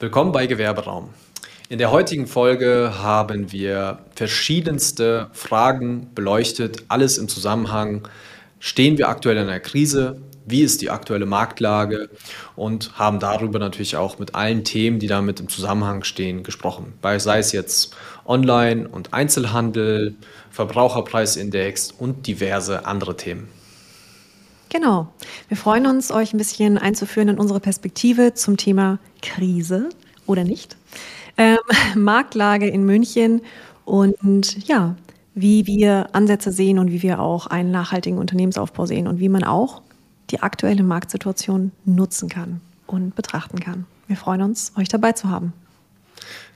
Willkommen bei Gewerberaum. In der heutigen Folge haben wir verschiedenste Fragen beleuchtet, alles im Zusammenhang. Stehen wir aktuell in einer Krise? Wie ist die aktuelle Marktlage? Und haben darüber natürlich auch mit allen Themen, die damit im Zusammenhang stehen, gesprochen. Sei es jetzt Online- und Einzelhandel, Verbraucherpreisindex und diverse andere Themen. Genau. Wir freuen uns, euch ein bisschen einzuführen in unsere Perspektive zum Thema Krise oder nicht. Ähm, Marktlage in München und ja, wie wir Ansätze sehen und wie wir auch einen nachhaltigen Unternehmensaufbau sehen und wie man auch die aktuelle Marktsituation nutzen kann und betrachten kann. Wir freuen uns, euch dabei zu haben.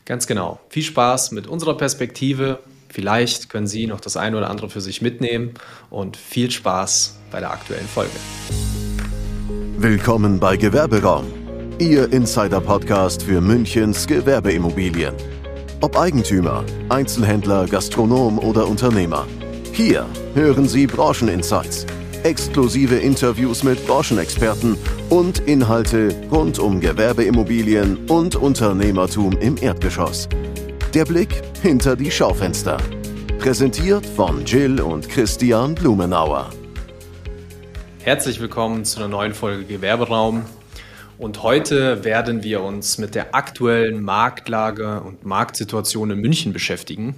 Ganz genau. Viel Spaß mit unserer Perspektive. Vielleicht können Sie noch das eine oder andere für sich mitnehmen und viel Spaß bei der aktuellen Folge. Willkommen bei Gewerberaum, Ihr Insider-Podcast für Münchens Gewerbeimmobilien. Ob Eigentümer, Einzelhändler, Gastronom oder Unternehmer. Hier hören Sie Brancheninsights, exklusive Interviews mit Branchenexperten und Inhalte rund um Gewerbeimmobilien und Unternehmertum im Erdgeschoss. Der Blick hinter die Schaufenster. Präsentiert von Jill und Christian Blumenauer. Herzlich willkommen zu einer neuen Folge Gewerberaum. Und heute werden wir uns mit der aktuellen Marktlage und Marktsituation in München beschäftigen.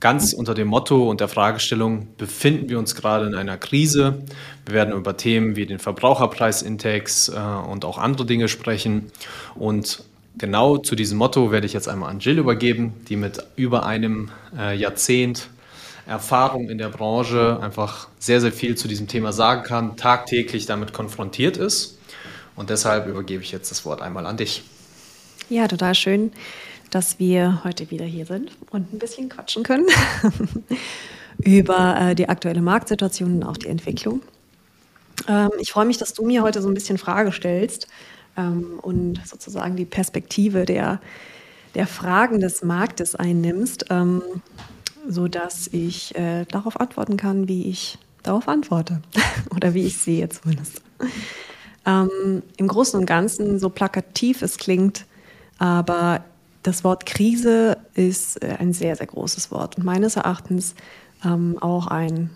Ganz unter dem Motto und der Fragestellung, befinden wir uns gerade in einer Krise? Wir werden über Themen wie den Verbraucherpreisindex äh, und auch andere Dinge sprechen. Und genau zu diesem Motto werde ich jetzt einmal an Jill übergeben, die mit über einem äh, Jahrzehnt Erfahrung in der Branche einfach sehr, sehr viel zu diesem Thema sagen kann, tagtäglich damit konfrontiert ist. Und deshalb übergebe ich jetzt das Wort einmal an dich. Ja, total schön, dass wir heute wieder hier sind und ein bisschen quatschen können über äh, die aktuelle Marktsituation und auch die Entwicklung. Ähm, ich freue mich, dass du mir heute so ein bisschen Frage stellst ähm, und sozusagen die Perspektive der, der Fragen des Marktes einnimmst. Ähm, so dass ich äh, darauf antworten kann, wie ich darauf antworte oder wie ich sehe zumindest. Ähm, Im Großen und Ganzen, so plakativ es klingt, aber das Wort Krise ist äh, ein sehr, sehr großes Wort und meines Erachtens ähm, auch ein,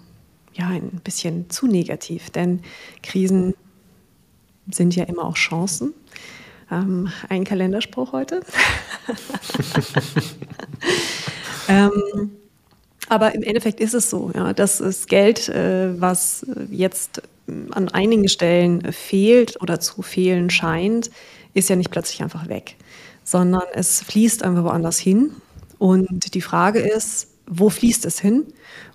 ja, ein bisschen zu negativ, denn Krisen sind ja immer auch Chancen. Ähm, ein Kalenderspruch heute. ähm, aber im Endeffekt ist es so, ja, dass das Geld, äh, was jetzt an einigen Stellen fehlt oder zu fehlen scheint, ist ja nicht plötzlich einfach weg, sondern es fließt einfach woanders hin. Und die Frage ist, wo fließt es hin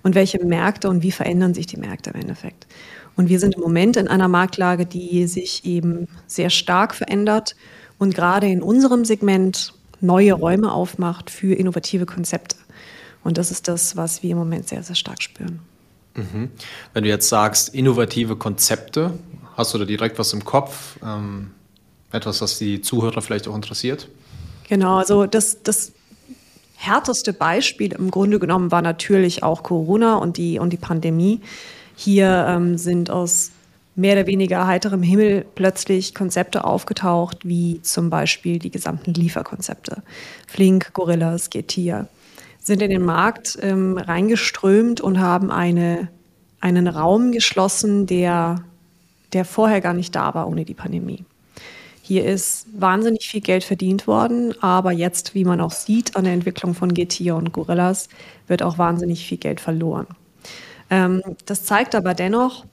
und welche Märkte und wie verändern sich die Märkte im Endeffekt? Und wir sind im Moment in einer Marktlage, die sich eben sehr stark verändert und gerade in unserem Segment neue Räume aufmacht für innovative Konzepte. Und das ist das, was wir im Moment sehr, sehr stark spüren. Mhm. Wenn du jetzt sagst, innovative Konzepte, hast du da direkt was im Kopf? Ähm, etwas, was die Zuhörer vielleicht auch interessiert? Genau, also das, das härteste Beispiel im Grunde genommen war natürlich auch Corona und die, und die Pandemie. Hier ähm, sind aus mehr oder weniger heiterem Himmel plötzlich Konzepte aufgetaucht, wie zum Beispiel die gesamten Lieferkonzepte. Flink, Gorillas, Getir sind in den Markt ähm, reingeströmt und haben eine, einen Raum geschlossen, der, der vorher gar nicht da war ohne die Pandemie. Hier ist wahnsinnig viel Geld verdient worden, aber jetzt, wie man auch sieht an der Entwicklung von Getir und Gorillas, wird auch wahnsinnig viel Geld verloren. Ähm, das zeigt aber dennoch,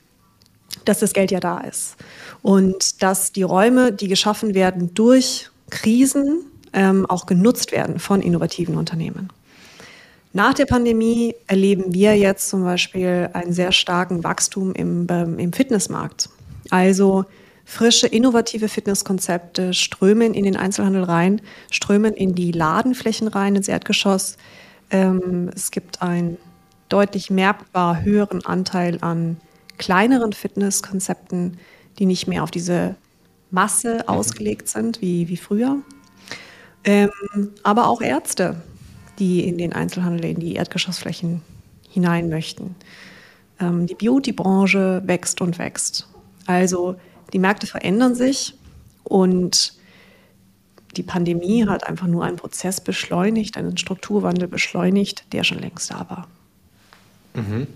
dass das Geld ja da ist und dass die Räume, die geschaffen werden durch Krisen, ähm, auch genutzt werden von innovativen Unternehmen. Nach der Pandemie erleben wir jetzt zum Beispiel einen sehr starken Wachstum im, ähm, im Fitnessmarkt. Also frische, innovative Fitnesskonzepte strömen in den Einzelhandel rein, strömen in die Ladenflächen rein, ins Erdgeschoss. Es gibt einen deutlich merkbar höheren Anteil an kleineren Fitnesskonzepten, die nicht mehr auf diese Masse ausgelegt sind wie, wie früher. Ähm, aber auch Ärzte die in den Einzelhandel, in die Erdgeschossflächen hinein möchten. Ähm, die Beauty-Branche wächst und wächst. Also die Märkte verändern sich und die Pandemie hat einfach nur einen Prozess beschleunigt, einen Strukturwandel beschleunigt, der schon längst da war. Mhm.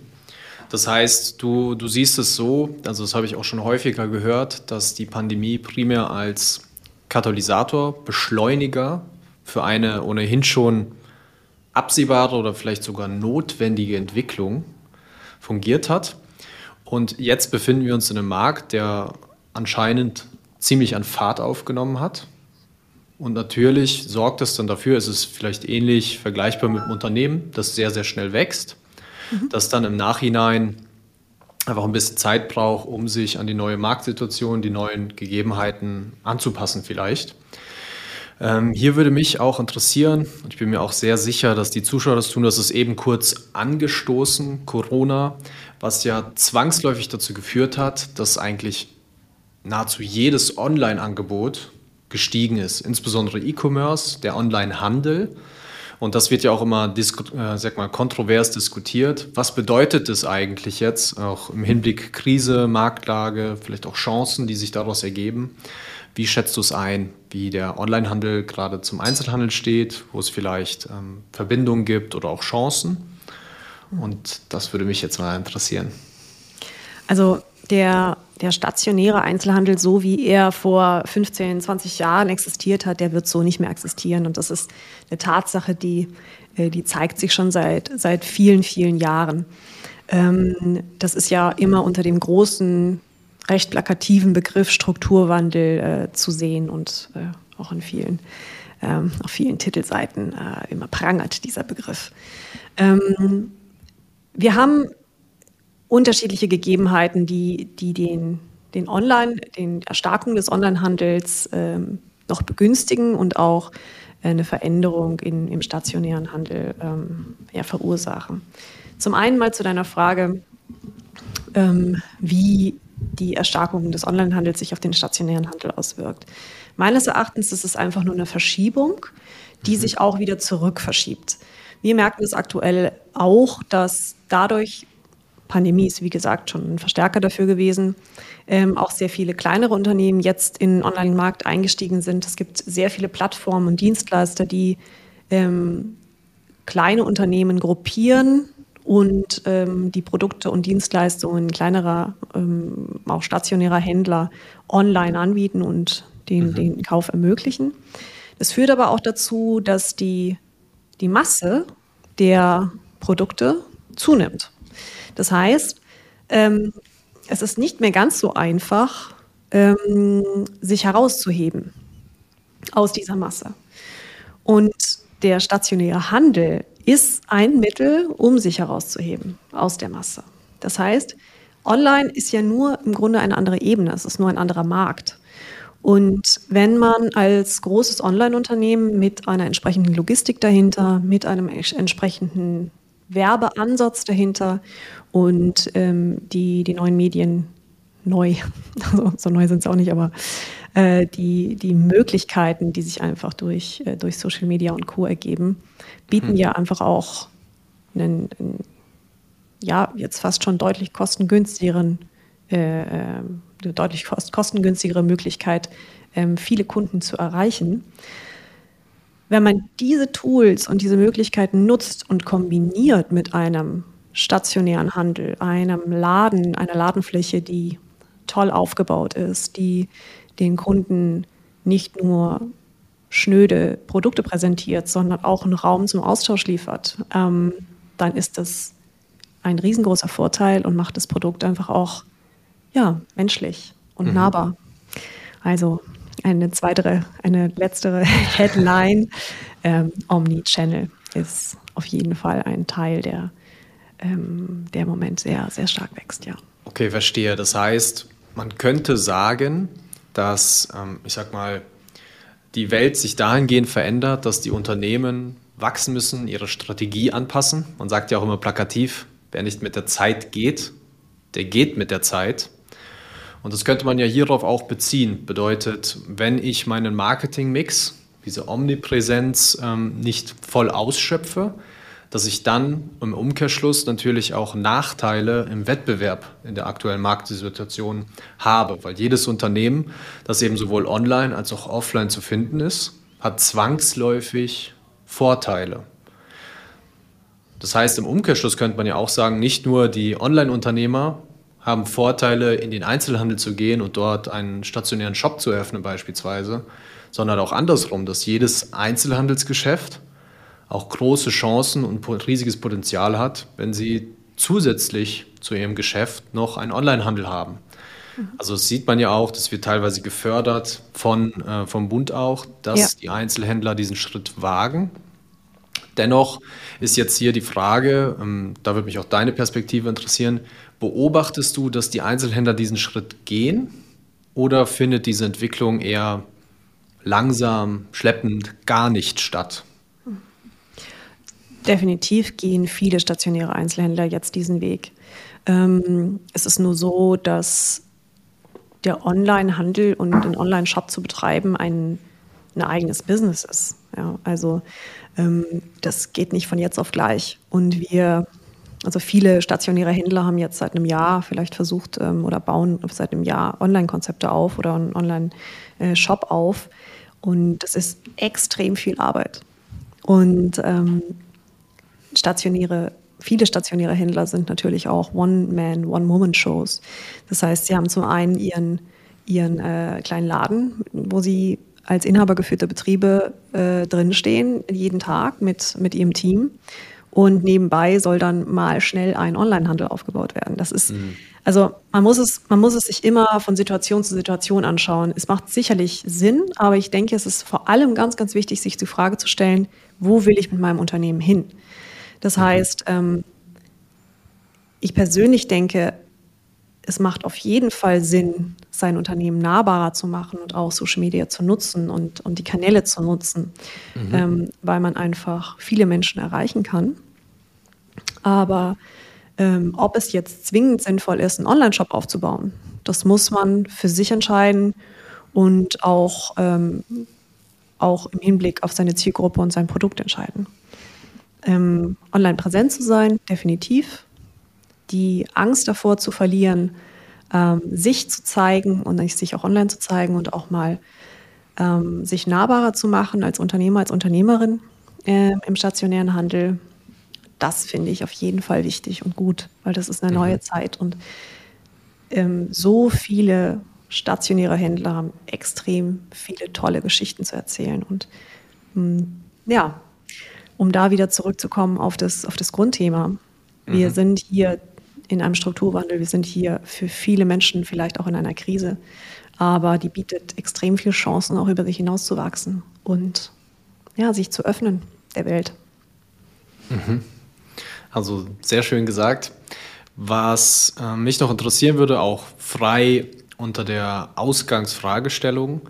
Das heißt, du, du siehst es so, also das habe ich auch schon häufiger gehört, dass die Pandemie primär als Katalysator, Beschleuniger für eine ohnehin schon absehbare oder vielleicht sogar notwendige Entwicklung fungiert hat. Und jetzt befinden wir uns in einem Markt, der anscheinend ziemlich an Fahrt aufgenommen hat. Und natürlich sorgt es dann dafür, es ist vielleicht ähnlich vergleichbar mit einem Unternehmen, das sehr, sehr schnell wächst mhm. das dann im Nachhinein einfach ein bisschen Zeit braucht, um sich an die neue Marktsituation, die neuen Gegebenheiten anzupassen vielleicht. Ähm, hier würde mich auch interessieren, und ich bin mir auch sehr sicher, dass die Zuschauer das tun, das ist eben kurz angestoßen, Corona, was ja zwangsläufig dazu geführt hat, dass eigentlich nahezu jedes Online-Angebot gestiegen ist, insbesondere E-Commerce, der Online-Handel. Und das wird ja auch immer äh, sag mal, kontrovers diskutiert. Was bedeutet es eigentlich jetzt, auch im Hinblick Krise, Marktlage, vielleicht auch Chancen, die sich daraus ergeben? Wie schätzt du es ein, wie der Onlinehandel gerade zum Einzelhandel steht, wo es vielleicht ähm, Verbindungen gibt oder auch Chancen? Und das würde mich jetzt mal interessieren. Also der, der stationäre Einzelhandel, so wie er vor 15, 20 Jahren existiert hat, der wird so nicht mehr existieren. Und das ist eine Tatsache, die, äh, die zeigt sich schon seit, seit vielen, vielen Jahren. Ähm, das ist ja immer unter dem großen, recht plakativen Begriff Strukturwandel äh, zu sehen und äh, auch in vielen, ähm, auf vielen Titelseiten immer prangert dieser Begriff. Ähm, wir haben unterschiedliche Gegebenheiten, die, die den, den Online, den Erstarkung des Onlinehandels ähm, noch begünstigen und auch eine Veränderung in, im stationären Handel ähm, ja, verursachen. Zum einen mal zu deiner Frage, ähm, wie die Erstarkung des Onlinehandels sich auf den stationären Handel auswirkt. Meines Erachtens ist es einfach nur eine Verschiebung, die mhm. sich auch wieder zurück verschiebt. Wir merken es aktuell auch, dass dadurch Pandemie ist, wie gesagt, schon ein Verstärker dafür gewesen. Ähm, auch sehr viele kleinere Unternehmen jetzt in den Online-Markt eingestiegen sind. Es gibt sehr viele Plattformen und Dienstleister, die ähm, kleine Unternehmen gruppieren und ähm, die Produkte und Dienstleistungen kleinerer, ähm, auch stationärer Händler online anbieten und den, mhm. den Kauf ermöglichen. Das führt aber auch dazu, dass die, die Masse der Produkte zunimmt. Das heißt, ähm, es ist nicht mehr ganz so einfach, ähm, sich herauszuheben aus dieser Masse. Und der stationäre Handel ist ein Mittel, um sich herauszuheben aus der Masse. Das heißt, online ist ja nur im Grunde eine andere Ebene, es ist nur ein anderer Markt. Und wenn man als großes Online-Unternehmen mit einer entsprechenden Logistik dahinter, mit einem entsprechenden Werbeansatz dahinter und ähm, die, die neuen Medien neu, also, so neu sind sie auch nicht, aber äh, die, die Möglichkeiten, die sich einfach durch, äh, durch Social Media und Co. ergeben, bieten hm. ja einfach auch einen, einen, ja, jetzt fast schon deutlich kostengünstigeren, äh, äh eine deutlich kostengünstigere Möglichkeit, ähm, viele Kunden zu erreichen. Wenn man diese Tools und diese Möglichkeiten nutzt und kombiniert mit einem stationären Handel, einem Laden, einer Ladenfläche, die toll aufgebaut ist, die den Kunden nicht nur schnöde Produkte präsentiert, sondern auch einen Raum zum Austausch liefert, ähm, dann ist das ein riesengroßer Vorteil und macht das Produkt einfach auch ja, menschlich und mhm. nahbar. Also eine zweite, eine letztere Headline. Ähm, Omni-Channel ist auf jeden Fall ein Teil, der, ähm, der im Moment sehr, sehr stark wächst, ja. Okay, verstehe. Das heißt, man könnte sagen, dass, ähm, ich sag mal, die Welt sich dahingehend verändert, dass die Unternehmen wachsen müssen, ihre Strategie anpassen. Man sagt ja auch immer plakativ, wer nicht mit der Zeit geht, der geht mit der Zeit. Und das könnte man ja hierauf auch beziehen. Bedeutet, wenn ich meinen Marketingmix, diese Omnipräsenz ähm, nicht voll ausschöpfe, dass ich dann im Umkehrschluss natürlich auch Nachteile im Wettbewerb in der aktuellen Marktsituation habe, weil jedes Unternehmen, das eben sowohl online als auch offline zu finden ist, hat zwangsläufig Vorteile. Das heißt, im Umkehrschluss könnte man ja auch sagen, nicht nur die Online-Unternehmer haben Vorteile, in den Einzelhandel zu gehen und dort einen stationären Shop zu eröffnen beispielsweise, sondern auch andersrum, dass jedes Einzelhandelsgeschäft auch große Chancen und riesiges Potenzial hat, wenn sie zusätzlich zu ihrem Geschäft noch einen Onlinehandel haben. Also das sieht man ja auch, das wird teilweise gefördert von, äh, vom Bund auch, dass ja. die Einzelhändler diesen Schritt wagen. Dennoch ist jetzt hier die Frage, ähm, da würde mich auch deine Perspektive interessieren, beobachtest du, dass die Einzelhändler diesen Schritt gehen oder findet diese Entwicklung eher langsam, schleppend, gar nicht statt? Definitiv gehen viele stationäre Einzelhändler jetzt diesen Weg. Ähm, es ist nur so, dass der Online-Handel und den Online-Shop zu betreiben ein, ein eigenes Business ist. Ja, also ähm, das geht nicht von jetzt auf gleich. Und wir, also viele stationäre Händler haben jetzt seit einem Jahr vielleicht versucht ähm, oder bauen seit einem Jahr Online-Konzepte auf oder einen Online-Shop auf. Und das ist extrem viel Arbeit. Und ähm, stationäre viele stationäre Händler sind natürlich auch One-Man, One-Woman-Shows. Das heißt, sie haben zum einen ihren, ihren äh, kleinen Laden, wo sie als inhabergeführte Betriebe äh, drinstehen, jeden Tag mit, mit ihrem Team. Und nebenbei soll dann mal schnell ein Onlinehandel aufgebaut werden. Das ist, mhm. also man muss, es, man muss es sich immer von Situation zu Situation anschauen. Es macht sicherlich Sinn, aber ich denke, es ist vor allem ganz, ganz wichtig, sich die Frage zu stellen, wo will ich mit meinem Unternehmen hin? Das mhm. heißt, ähm, ich persönlich denke, es macht auf jeden Fall Sinn, sein Unternehmen nahbarer zu machen und auch Social Media zu nutzen und, und die Kanäle zu nutzen, mhm. ähm, weil man einfach viele Menschen erreichen kann. Aber ähm, ob es jetzt zwingend sinnvoll ist, einen Online-Shop aufzubauen, das muss man für sich entscheiden und auch, ähm, auch im Hinblick auf seine Zielgruppe und sein Produkt entscheiden ähm, online präsent zu sein, definitiv. Die Angst davor zu verlieren, ähm, sich zu zeigen und sich auch online zu zeigen und auch mal ähm, sich nahbarer zu machen als Unternehmer, als Unternehmerin äh, im stationären Handel. Das finde ich auf jeden Fall wichtig und gut, weil das ist eine mhm. neue Zeit und ähm, so viele stationäre Händler haben extrem viele tolle Geschichten zu erzählen und mh, mm, ja, um da wieder zurückzukommen auf das, auf das Grundthema. Wir mhm. sind hier in einem Strukturwandel, wir sind hier für viele Menschen vielleicht auch in einer Krise, aber die bietet extrem viele Chancen, auch über sich hinauszuwachsen und ja, sich zu öffnen der Welt. Mhm. Also sehr schön gesagt. Was äh, mich noch interessieren würde, auch frei unter der Ausgangsfragestellung,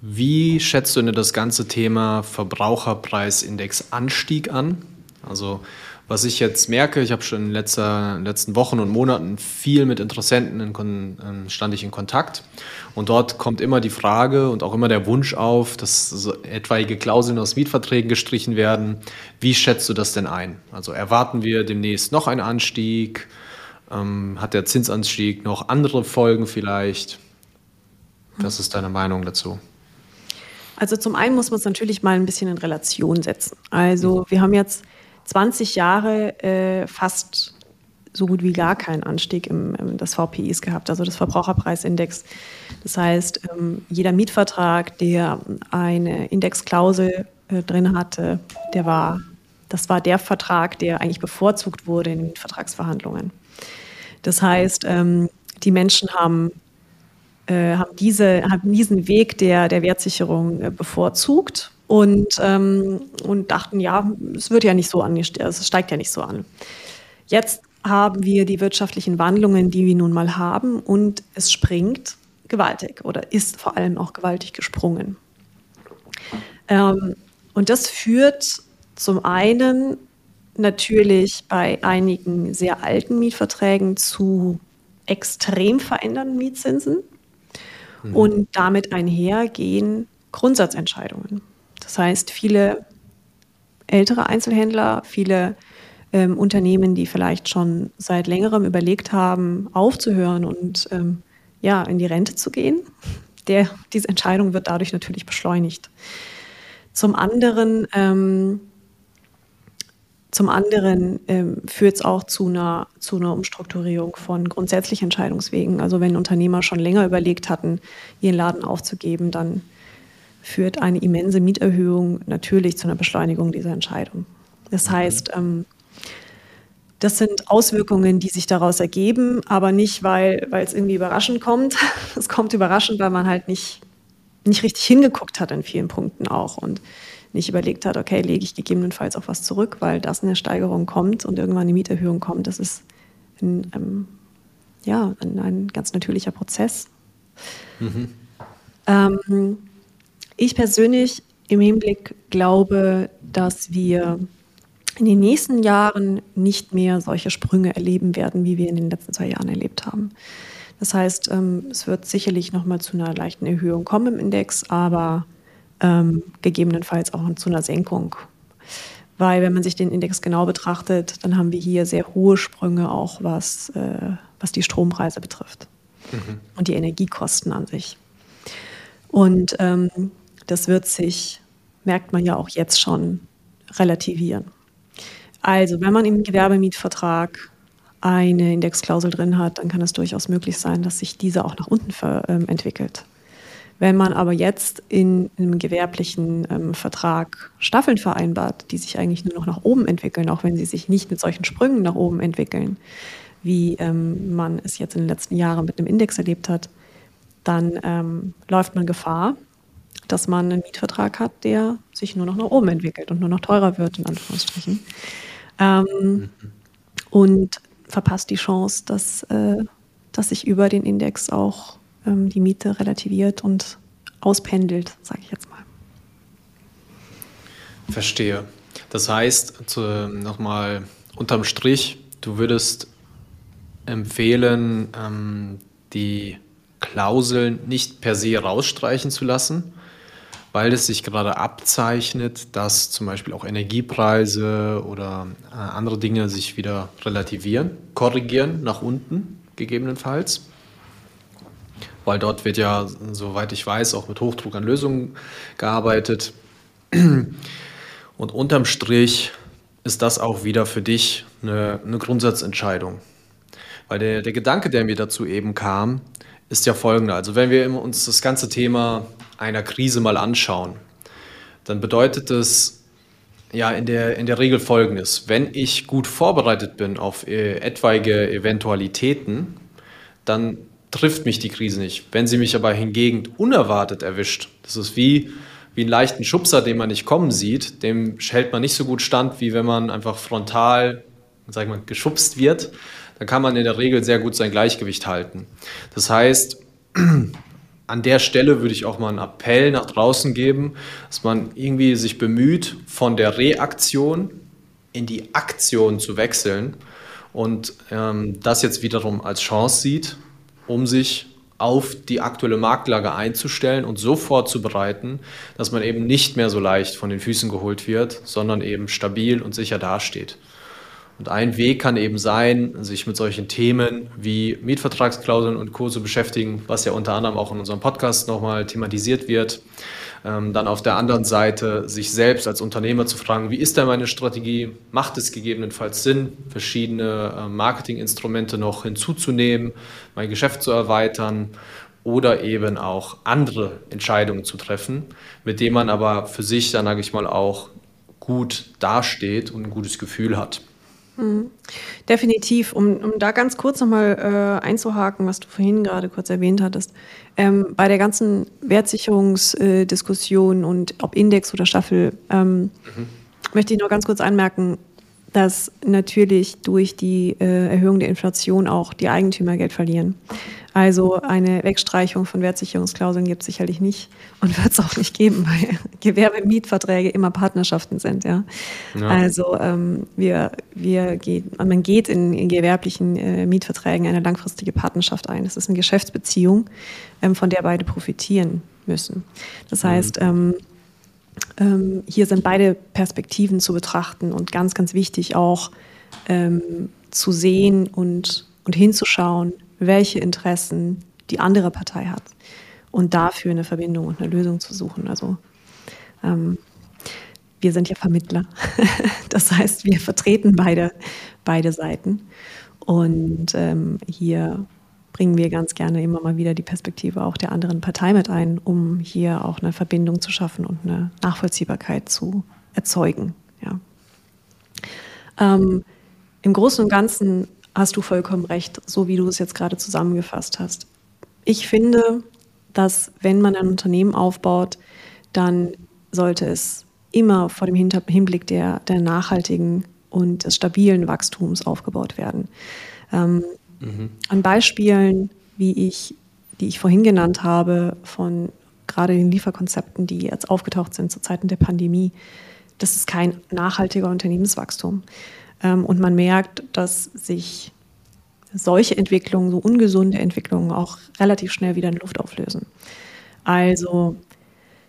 wie schätzt du denn das ganze Thema Verbraucherpreisindex Anstieg an? Also was ich jetzt merke, ich habe schon in den letzten Wochen und Monaten viel mit Interessenten in, in, stand ich in Kontakt und dort kommt immer die Frage und auch immer der Wunsch auf, dass so etwaige Klauseln aus Mietverträgen gestrichen werden. Wie schätzt du das denn ein? Also erwarten wir demnächst noch einen Anstieg? Ähm, hat der Zinsanstieg noch andere Folgen vielleicht? Was ist deine Meinung dazu? Also zum einen muss man es natürlich mal ein bisschen in Relation setzen. Also wir haben jetzt 20 Jahre äh, fast so gut wie gar keinen Anstieg im, im, des VPIs gehabt, also des Verbraucherpreisindex. Das heißt, ähm, jeder Mietvertrag, der eine Indexklausel äh, drin hatte, der war, das war der Vertrag, der eigentlich bevorzugt wurde in den Vertragsverhandlungen. Das heißt, ähm, die Menschen haben äh, haben, diese, haben diesen Weg der, der Wertsicherung äh, bevorzugt und, ähm, und dachten, ja, es wird ja nicht so an, es steigt ja nicht so an. Jetzt haben wir die wirtschaftlichen Wandlungen, die wir nun mal haben, und es springt gewaltig oder ist vor allem auch gewaltig gesprungen. Ähm, und das führt zum einen natürlich bei einigen sehr alten Mietverträgen zu extrem verändernden Mietzinsen. Mhm. Und damit einhergehen Grundsatzentscheidungen. Das heißt, viele ältere Einzelhändler, viele ähm, Unternehmen, die vielleicht schon seit längerem überlegt haben, aufzuhören und ähm, ja, in die Rente zu gehen, der, diese Entscheidung wird dadurch natürlich beschleunigt. Zum anderen, ähm, zum anderen ähm, führt es auch zu einer, zu einer Umstrukturierung von grundsätzlichen Entscheidungswegen. Also wenn Unternehmer schon länger überlegt hatten, ihren Laden aufzugeben, dann führt eine immense Mieterhöhung natürlich zu einer Beschleunigung dieser Entscheidung. Das mhm. heißt, ähm, das sind Auswirkungen, die sich daraus ergeben, aber nicht, weil, weil es irgendwie überraschend kommt. Es kommt überraschend, weil man halt nicht, nicht richtig hingeguckt hat in vielen Punkten auch und nicht überlegt hat, okay, lege ich gegebenenfalls auch was zurück, weil das eine Steigerung kommt und irgendwann eine Mieterhöhung kommt. Das ist ein, ähm, ja, ein, ein, ganz natürlicher Prozess. Mhm. Ähm, ich persönlich im Hinblick glaube, dass wir in den nächsten Jahren nicht mehr solche Sprünge erleben werden, wie wir in den letzten zwei Jahren erlebt haben. Das heißt, ähm, es wird sicherlich nochmal zu einer leichten Erhöhung kommen im Index, aber ähm, gegebenenfalls auch zu einer Senkung. Weil wenn man sich den Index genau betrachtet, dann haben wir hier sehr hohe Sprünge auch, was, äh, was die Strompreise betrifft mhm. und die Energiekosten an sich. Und ähm, das wird sich, merkt man ja auch jetzt schon, relativieren. Also, wenn man im Gewerbemietvertrag eine Indexklausel drin hat, dann kann es durchaus möglich sein, dass sich diese auch nach unten ähm, entwickelt. Wenn man aber jetzt in einem gewerblichen ähm, Vertrag Staffeln vereinbart, die sich eigentlich nur noch nach oben entwickeln, auch wenn sie sich nicht mit solchen Sprüngen nach oben entwickeln, wie ähm, man es jetzt in den letzten Jahren mit einem Index erlebt hat, dann ähm, läuft man Gefahr, dass man einen Mietvertrag hat, der sich nur noch nach oben entwickelt und nur noch teurer wird, in Anführungsstrichen ähm, mhm. und verpasst die Chance, dass, äh, dass sich über den Index auch ähm, die Miete relativiert und auspendelt, sage ich jetzt mal. Verstehe. Das heißt, nochmal unterm Strich, du würdest empfehlen, ähm, die Klauseln nicht per se rausstreichen zu lassen, weil es sich gerade abzeichnet, dass zum Beispiel auch Energiepreise oder äh, andere Dinge sich wieder relativieren, korrigieren nach unten gegebenenfalls. Weil dort wird ja, soweit ich weiß, auch mit Hochdruck an Lösungen gearbeitet. Und unterm Strich ist das auch wieder für dich eine, eine Grundsatzentscheidung. Weil der, der Gedanke, der mir dazu eben kam, ist ja folgender. Also wenn wir uns das ganze Thema einer Krise mal anschauen, dann bedeutet es ja in der, in der Regel folgendes. Wenn ich gut vorbereitet bin auf äh, etwaige Eventualitäten, dann trifft mich die Krise nicht. Wenn sie mich aber hingegen unerwartet erwischt, das ist wie, wie einen leichten Schubser, den man nicht kommen sieht, dem hält man nicht so gut stand, wie wenn man einfach frontal, sag mal, geschubst wird, dann kann man in der Regel sehr gut sein Gleichgewicht halten. Das heißt, an der Stelle würde ich auch mal einen Appell nach draußen geben, dass man irgendwie sich bemüht, von der Reaktion in die Aktion zu wechseln und ähm, das jetzt wiederum als Chance sieht, um sich auf die aktuelle Marktlage einzustellen und so vorzubereiten, dass man eben nicht mehr so leicht von den Füßen geholt wird, sondern eben stabil und sicher dasteht. Und ein Weg kann eben sein, sich mit solchen Themen wie Mietvertragsklauseln und Co. zu beschäftigen, was ja unter anderem auch in unserem Podcast nochmal thematisiert wird. Ähm, dann auf der anderen Seite sich selbst als Unternehmer zu fragen, wie ist denn meine Strategie? Macht es gegebenenfalls Sinn, verschiedene äh, Marketinginstrumente noch hinzuzunehmen, mein Geschäft zu erweitern oder eben auch andere Entscheidungen zu treffen, mit denen man aber für sich dann, sage ich mal, auch gut dasteht und ein gutes Gefühl hat. Mhm. Definitiv, um, um da ganz kurz nochmal äh, einzuhaken, was du vorhin gerade kurz erwähnt hattest. Ähm, bei der ganzen Wertsicherungsdiskussion äh, und ob Index oder Staffel, ähm, mhm. möchte ich noch ganz kurz anmerken, dass natürlich durch die äh, Erhöhung der Inflation auch die Eigentümer Geld verlieren. Also eine Wegstreichung von Wertsicherungsklauseln gibt es sicherlich nicht und wird es auch nicht geben, weil Gewerbemietverträge immer Partnerschaften sind. Ja? ja. Also ähm, wir, wir geht, man geht in, in gewerblichen äh, Mietverträgen eine langfristige Partnerschaft ein. Das ist eine Geschäftsbeziehung, ähm, von der beide profitieren müssen. Das mhm. heißt, ähm, ähm, hier sind beide Perspektiven zu betrachten und ganz, ganz wichtig auch ähm, zu sehen und, und hinzuschauen, welche Interessen die andere Partei hat und dafür eine Verbindung und eine Lösung zu suchen. Also ähm, wir sind ja Vermittler. Das heißt, wir vertreten beide, beide Seiten. Und ähm, hier bringen wir ganz gerne immer mal wieder die Perspektive auch der anderen Partei mit ein, um hier auch eine Verbindung zu schaffen und eine Nachvollziehbarkeit zu erzeugen. Ja. Ähm, Im Großen und Ganzen hast du vollkommen recht, so wie du es jetzt gerade zusammengefasst hast. Ich finde, dass wenn man ein Unternehmen aufbaut, dann sollte es immer vor dem Hinblick der, der nachhaltigen und des stabilen Wachstums aufgebaut werden. Ähm, mhm. An Beispielen, wie ich, die ich vorhin genannt habe, von gerade den Lieferkonzepten, die jetzt aufgetaucht sind zu Zeiten der Pandemie, das ist kein nachhaltiger Unternehmenswachstum. Ähm, und man merkt, dass sich solche Entwicklungen, so ungesunde Entwicklungen auch relativ schnell wieder in Luft auflösen. Also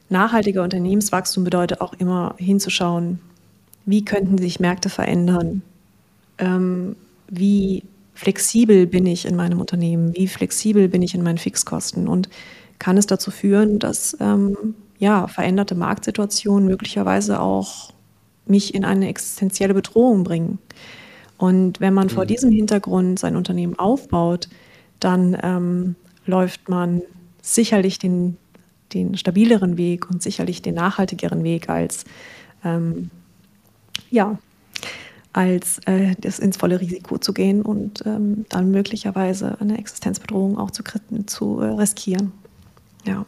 nachhaltiger Unternehmenswachstum bedeutet auch immer hinzuschauen, wie könnten sich Märkte verändern, ähm, wie flexibel bin ich in meinem Unternehmen, wie flexibel bin ich in meinen Fixkosten und kann es dazu führen, dass ähm, ja, veränderte Marktsituationen möglicherweise auch mich in eine existenzielle Bedrohung bringen. Und wenn man mhm. vor diesem Hintergrund sein Unternehmen aufbaut, dann ähm, läuft man sicherlich den, den stabileren Weg und sicherlich den nachhaltigeren Weg als, ähm, ja, als äh, das ins volle Risiko zu gehen und ähm, dann möglicherweise eine Existenzbedrohung auch zu, zu äh, riskieren. Ja.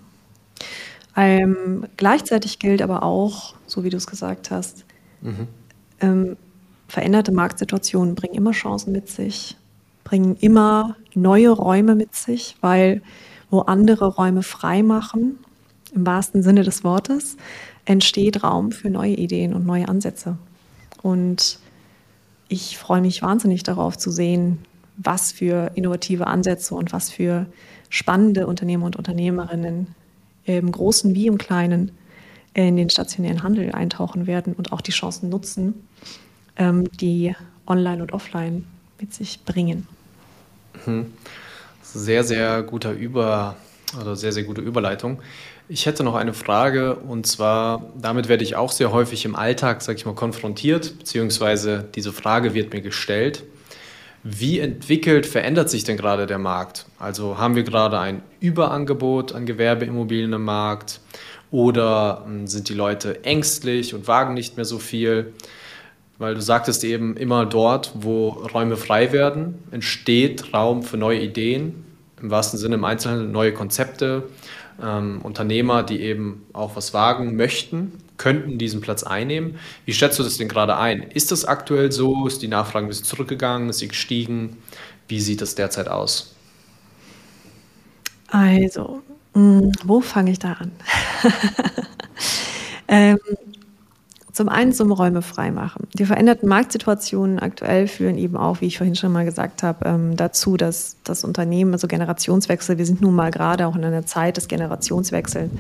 Ähm, gleichzeitig gilt aber auch, so wie du es gesagt hast, mhm. ähm, veränderte Marktsituationen bringen immer Chancen mit sich, bringen immer neue Räume mit sich, weil wo andere Räume frei machen, im wahrsten Sinne des Wortes, entsteht Raum für neue Ideen und neue Ansätze. Und ich freue mich wahnsinnig darauf zu sehen, was für innovative Ansätze und was für spannende Unternehmer und Unternehmerinnen im Großen wie im Kleinen in den stationären Handel eintauchen werden und auch die Chancen nutzen, ähm, die online und offline mit sich bringen. Mhm. Sehr, sehr guter Über, oder sehr, sehr gute Überleitung. Ich hätte noch eine Frage und zwar, damit werde ich auch sehr häufig im Alltag, sage ich mal, konfrontiert, beziehungsweise diese Frage wird mir gestellt. Wie entwickelt, verändert sich denn gerade der Markt? Also haben wir gerade ein Überangebot an Gewerbeimmobilien im Markt oder hm, sind die Leute ängstlich und wagen nicht mehr so viel? Weil du sagtest eben, immer dort, wo Räume frei werden, entsteht Raum für neue Ideen, im wahrsten Sinne im Einzelhandel neue Konzepte. Ähm, Unternehmer, die eben auch was wagen möchten, könnten diesen Platz einnehmen. Wie schätzt du das denn gerade ein? Ist das aktuell so? Ist die Nachfrage ein bisschen zurückgegangen? Ist sie gestiegen? Wie sieht das derzeit aus? Also, mh, hm, wo fange ich da an? ähm, zum einen zum Räume freimachen. Die veränderten Marktsituationen aktuell führen eben auch, wie ich vorhin schon mal gesagt habe, ähm, dazu, dass das Unternehmen, also Generationswechsel, wir sind nun mal gerade auch in einer Zeit des Generationswechsels,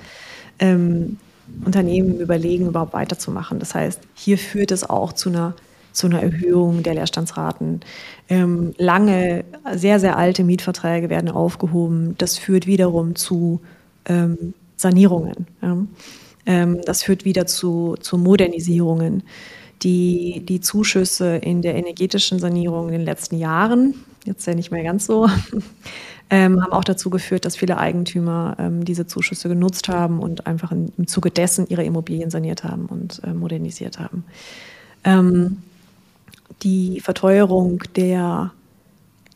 ähm, Unternehmen überlegen, überhaupt weiterzumachen. Das heißt, hier führt es auch zu einer, zu einer Erhöhung der Leerstandsraten. Ähm, lange, sehr, sehr alte Mietverträge werden aufgehoben. Das führt wiederum zu ähm, Sanierungen. Ja. Ähm, das führt wieder zu, zu Modernisierungen. Die, die Zuschüsse in der energetischen Sanierung in den letzten Jahren, jetzt ja nicht mehr ganz so, ähm, haben auch dazu geführt, dass viele Eigentümer ähm, diese Zuschüsse genutzt haben und einfach in, im Zuge dessen ihre Immobilien saniert haben und äh, modernisiert haben. Ähm, die Verteuerung der,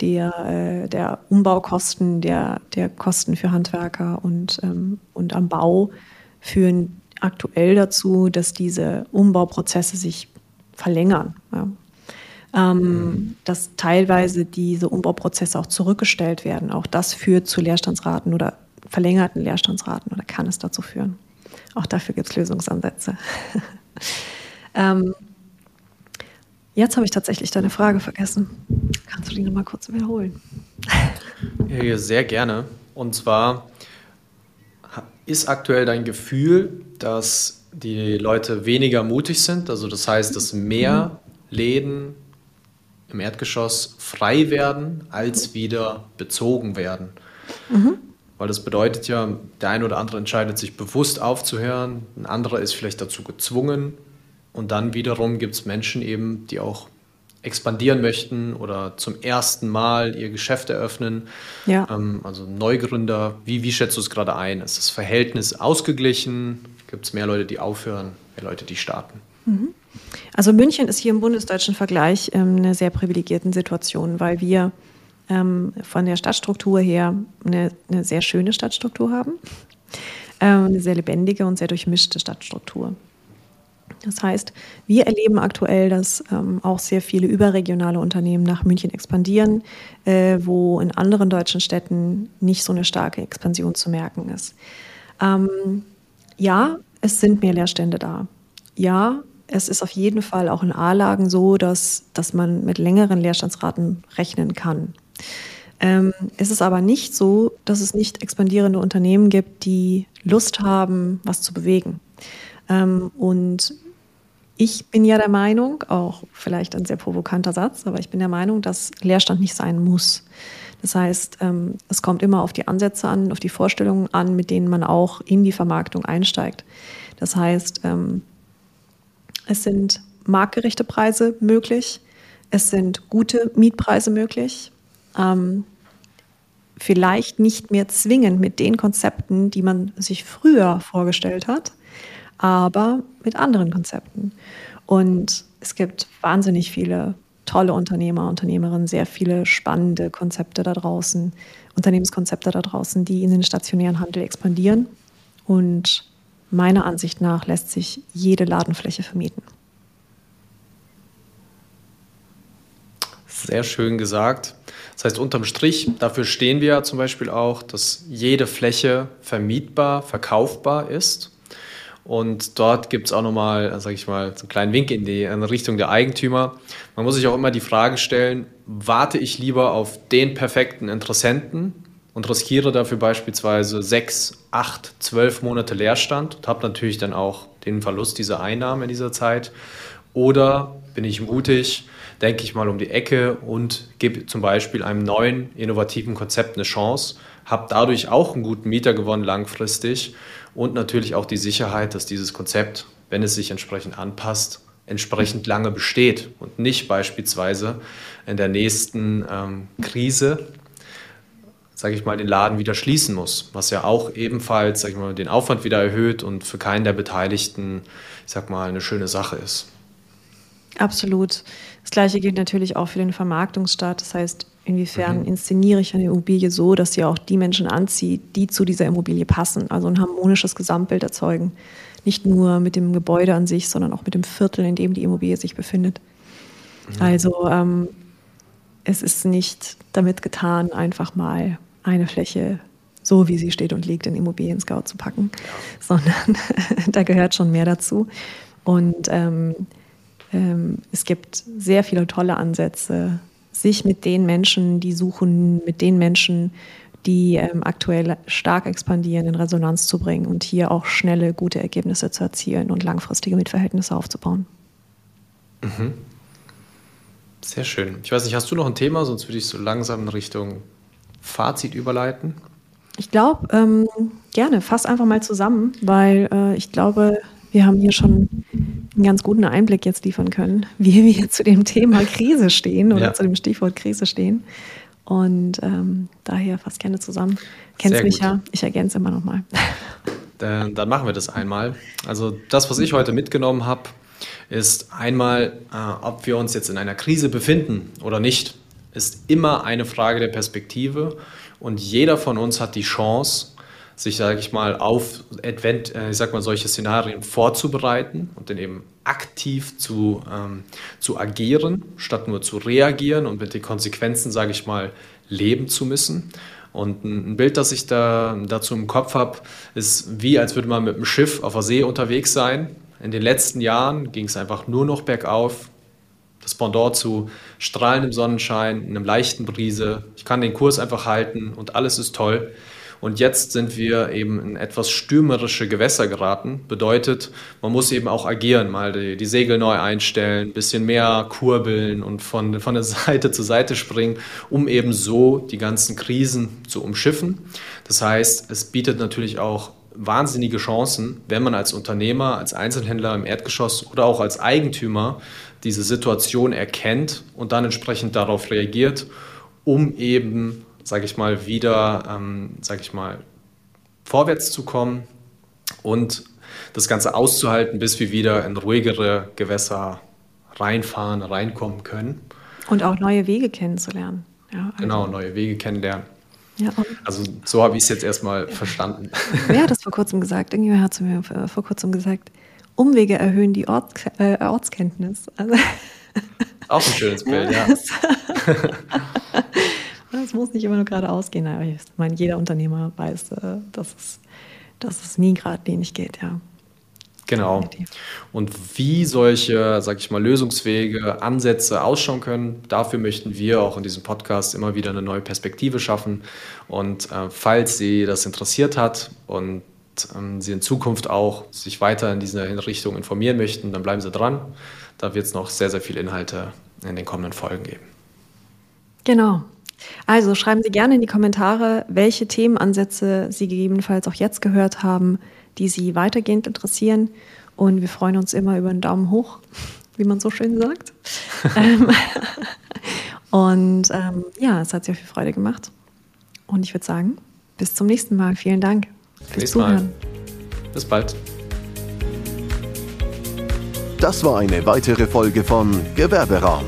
der, äh, der Umbaukosten, der, der Kosten für Handwerker und, ähm, und am Bau führen aktuell dazu, dass diese Umbauprozesse sich verlängern. Ja. Ähm, mhm. Dass teilweise diese Umbauprozesse auch zurückgestellt werden. Auch das führt zu Leerstandsraten oder verlängerten Leerstandsraten oder kann es dazu führen. Auch dafür gibt es Lösungsansätze. ähm, jetzt habe ich tatsächlich deine Frage vergessen. Kannst du die nochmal kurz wiederholen? Ja, sehr gerne. Und zwar, ist aktuell dein Gefühl, dass die Leute weniger mutig sind? Also das heißt, dass mehr Läden im Erdgeschoss frei werden, als wieder bezogen werden. Mhm. Weil das bedeutet ja, der eine oder andere entscheidet sich bewusst aufzuhören, ein anderer ist vielleicht dazu gezwungen, Und dann wiederum gibt es Menschen eben, die auch expandieren möchten oder zum ersten Mal ihr Geschäft eröffnen. Ja. Ähm, also Neugründer, wie, wie schätzt du es gerade ein? Ist das Verhältnis ausgeglichen? Gibt es mehr Leute, die aufhören, mehr Leute, die starten? Mhm. Also München ist hier im bundesdeutschen Vergleich ähm, eine sehr privilegierten Situation, weil wir ähm, von der Stadtstruktur her eine, eine sehr schöne Stadtstruktur haben, ähm, eine sehr lebendige und sehr durchmischte Stadtstruktur. Das heißt, wir erleben aktuell, dass ähm, auch sehr viele überregionale Unternehmen nach München expandieren, äh, wo in anderen deutschen Städten nicht so eine starke Expansion zu merken ist. Ähm, ja, es sind mehr Leerstände da. Ja, es ist auf jeden Fall auch in A-Lagen so, dass, dass man mit längeren Leerstandsraten rechnen kann. Ähm, es ist aber nicht so, dass es nicht expandierende Unternehmen gibt, die Lust haben, was zu bewegen. Ähm, und ich bin ja der Meinung, auch vielleicht ein sehr provokanter Satz, aber ich bin der Meinung, dass Leerstand nicht sein muss. Das heißt, ähm, es kommt immer auf die Ansätze an, auf die Vorstellungen an, mit denen man auch in die Vermarktung einsteigt. Das heißt, ähm, es sind marktgerechte Preise möglich, es sind gute Mietpreise möglich. Ähm, vielleicht nicht mehr zwingend mit den Konzepten, die man sich früher vorgestellt hat, aber mit anderen Konzepten. Und es gibt wahnsinnig viele tolle Unternehmer, Unternehmerinnen, sehr viele spannende Konzepte da draußen, Unternehmenskonzepte da draußen, die in den stationären Handel expandieren. Und meiner Ansicht nach lässt sich jede Ladenfläche vermieten. Sehr schön gesagt. Das heißt, unterm Strich, dafür stehen wir zum Beispiel auch, dass jede Fläche vermietbar, verkaufbar ist. Und dort gibt es auch nochmal, sage ich mal, einen kleinen Wink in die in Richtung der Eigentümer. Man muss sich auch immer die Frage stellen, warte ich lieber auf den perfekten Interessenten und riskiere dafür beispielsweise sechs, acht, zwölf Monate Leerstand und habe natürlich dann auch den Verlust dieser Einnahmen in dieser Zeit. Oder bin ich mutig, denke ich mal um die Ecke und gebe zum Beispiel einem neuen, innovativen Konzept eine Chance, habe dadurch auch einen guten Mieter gewonnen langfristig und natürlich auch die Sicherheit, dass dieses Konzept, wenn es sich entsprechend anpasst, entsprechend lange besteht und nicht beispielsweise in der nächsten ähm, Krise, sage ich mal, den Laden wieder schließen muss, was ja auch ebenfalls, sage ich mal, den Aufwand wieder erhöht und für keinen der Beteiligten, ich sag mal, eine schöne Sache ist. Absolut. Das gleiche gilt natürlich auch für den Vermarktungsstart. Das heißt, Inwiefern mhm. inszeniere ich eine Immobilie so, dass sie auch die Menschen anzieht, die zu dieser Immobilie passen, also ein harmonisches Gesamtbild erzeugen. Nicht nur mit dem Gebäude an sich, sondern auch mit dem Viertel, in dem die Immobilie sich befindet. Mhm. Also ähm, es ist nicht damit getan, einfach mal eine Fläche so wie sie steht und liegt in Immobilien Scout zu packen, sondern da gehört schon mehr dazu. Und ähm, ähm, es gibt sehr viele tolle Ansätze, sich mit den Menschen, die suchen, mit den Menschen, die ähm, aktuell stark expandieren, in Resonanz zu bringen und hier auch schnelle, gute Ergebnisse zu erzielen und langfristige Mitverhältnisse aufzubauen. Mhm. Sehr schön. Ich weiß nicht, hast du noch ein Thema, sonst würde ich so langsam in Richtung Fazit überleiten. Ich glaube, ähm, gerne, fass einfach mal zusammen, weil äh, ich glaube, wir haben hier schon einen ganz guten Einblick jetzt liefern können, wie wir zu dem Thema Krise stehen oder ja. zu dem Stichwort Krise stehen. Und ähm, daher fast gerne zusammen. Kennst Sehr mich gut. ja, ich ergänze immer noch mal. Dann, dann, machen wir das einmal. Also das, was ich heute mitgenommen habe, ist einmal, äh, ob wir uns jetzt in einer Krise befinden oder nicht, ist immer eine Frage der Perspektive. Und jeder von uns hat die Chance, sich, sage ich mal, auf Advent, äh, ich sag mal, solche Szenarien vorzubereiten und dann eben aktiv zu, ähm, zu agieren, statt nur zu reagieren und mit den Konsequenzen, sage ich mal, leben zu müssen. Und ein Bild, das ich da dazu im Kopf habe, ist wie, als würde man mit einem Schiff auf der See unterwegs sein. In den letzten Jahren ging es einfach nur noch bergauf. Das Pendant zu strahlendem Sonnenschein, einem leichten Brise. Ich kann den Kurs einfach halten und alles ist toll. Und jetzt sind wir eben in etwas stürmerische Gewässer geraten. Bedeutet, man muss eben auch agieren, mal die, die Segel neu einstellen, ein bisschen mehr kurbeln und von, von der Seite zu Seite springen, um eben so die ganzen Krisen zu umschiffen. Das heißt, es bietet natürlich auch wahnsinnige Chancen, wenn man als Unternehmer, als Einzelhändler im Erdgeschoss oder auch als Eigentümer diese Situation erkennt und dann entsprechend darauf reagiert, um eben, sage ich mal, wieder, ähm, sage ich mal, vorwärts zu kommen und das Ganze auszuhalten, bis wir wieder in ruhigere Gewässer reinfahren, reinkommen können. Und auch neue Wege kennenzulernen. Ja, also. Genau, neue Wege kennenlernen. Ja, also so habe ich es jetzt erstmal ja. verstanden. Wer hat das vor kurzem gesagt? Irgendjemand hat zu mir vor kurzem gesagt, Umwege erhöhen die Ort, äh, Ortskenntnis. Also Auch ein schönes Bild, ja. Das, muss nicht immer nur gerade ausgehen. Ich meine, jeder Unternehmer weiß, äh, dass es, dass es nie geradlinig geht, ja. Genau. Und wie solche, sag ich mal, Lösungswege, Ansätze ausschauen können, dafür möchten wir auch in diesem Podcast immer wieder eine neue Perspektive schaffen. Und äh, falls Sie das interessiert hat und ähm, Sie in Zukunft auch sich weiter in dieser Richtung informieren möchten, dann bleiben Sie dran. Da wird es noch sehr, sehr viele Inhalte in den kommenden Folgen geben. Genau. Also schreiben Sie gerne in die Kommentare, welche Themenansätze Sie gegebenenfalls auch jetzt gehört haben die Sie weitergehend interessieren. Und wir freuen uns immer über einen Daumen hoch, wie man so schön sagt. Ähm, und ähm, ja, es hat sehr viel Freude gemacht. Und ich würde sagen, bis zum nächsten Mal. Vielen Dank fürs Zuhören. Mal. Bis bald. Das war eine weitere Folge von Gewerberaum,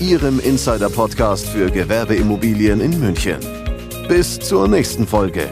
Ihrem Insider-Podcast für Gewerbeimmobilien in München. Bis zur nächsten Folge.